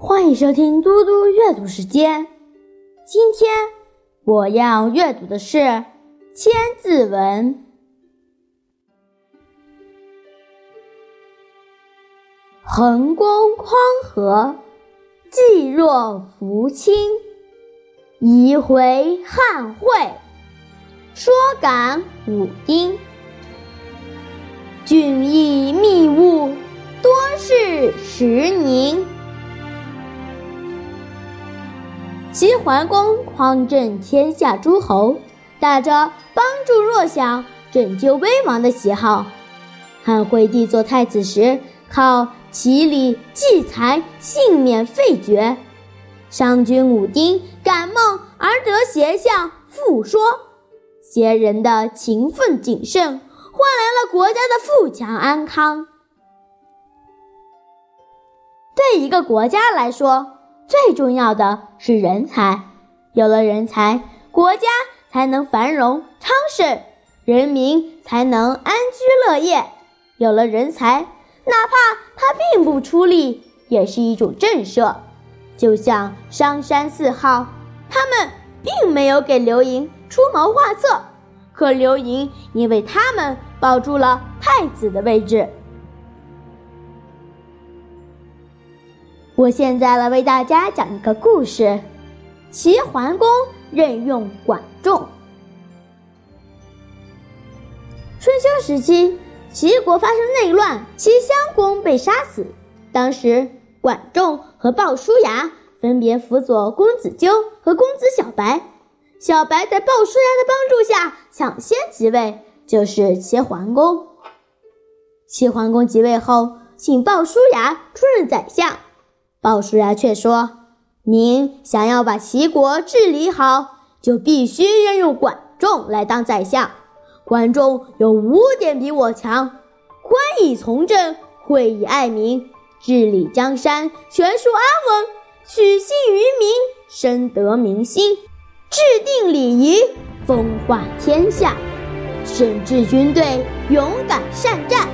欢迎收听嘟嘟阅读时间。今天我要阅读的是《千字文》。横公匡和，济弱扶倾，移回汉会，说感武丁。俊逸密务，多事时宁。齐桓公匡正天下诸侯，打着帮助弱小、拯救危亡的旗号。汉惠帝做太子时，靠齐礼济财，幸免废绝。商君武丁感梦而得邪相复说，贤人的勤奋谨慎，换来了国家的富强安康。对一个国家来说，最重要的是人才，有了人才，国家才能繁荣昌盛，人民才能安居乐业。有了人才，哪怕他并不出力，也是一种震慑。就像商山四号，他们并没有给刘盈出谋划策，可刘盈因为他们保住了太子的位置。我现在来为大家讲一个故事：齐桓公任用管仲。春秋时期，齐国发生内乱，齐襄公被杀死。当时，管仲和鲍叔牙分别辅佐公子纠和公子小白。小白在鲍叔牙的帮助下抢先即位，就是齐桓公。齐桓公即位后，请鲍叔牙出任宰相。鲍叔牙却说：“您想要把齐国治理好，就必须任用管仲来当宰相。管仲有五点比我强：宽以从政，惠以爱民，治理江山，权术安稳，取信于民，深得民心，制定礼仪，风化天下，审治军队，勇敢善战。”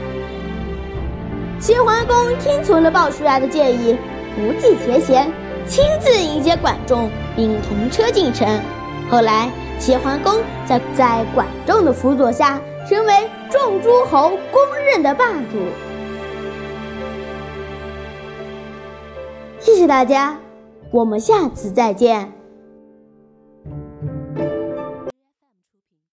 齐桓公听从了鲍叔牙的建议。不计前嫌，亲自迎接管仲，并同车进城。后来，齐桓公在在管仲的辅佐下，成为众诸侯公认的霸主。谢谢大家，我们下次再见。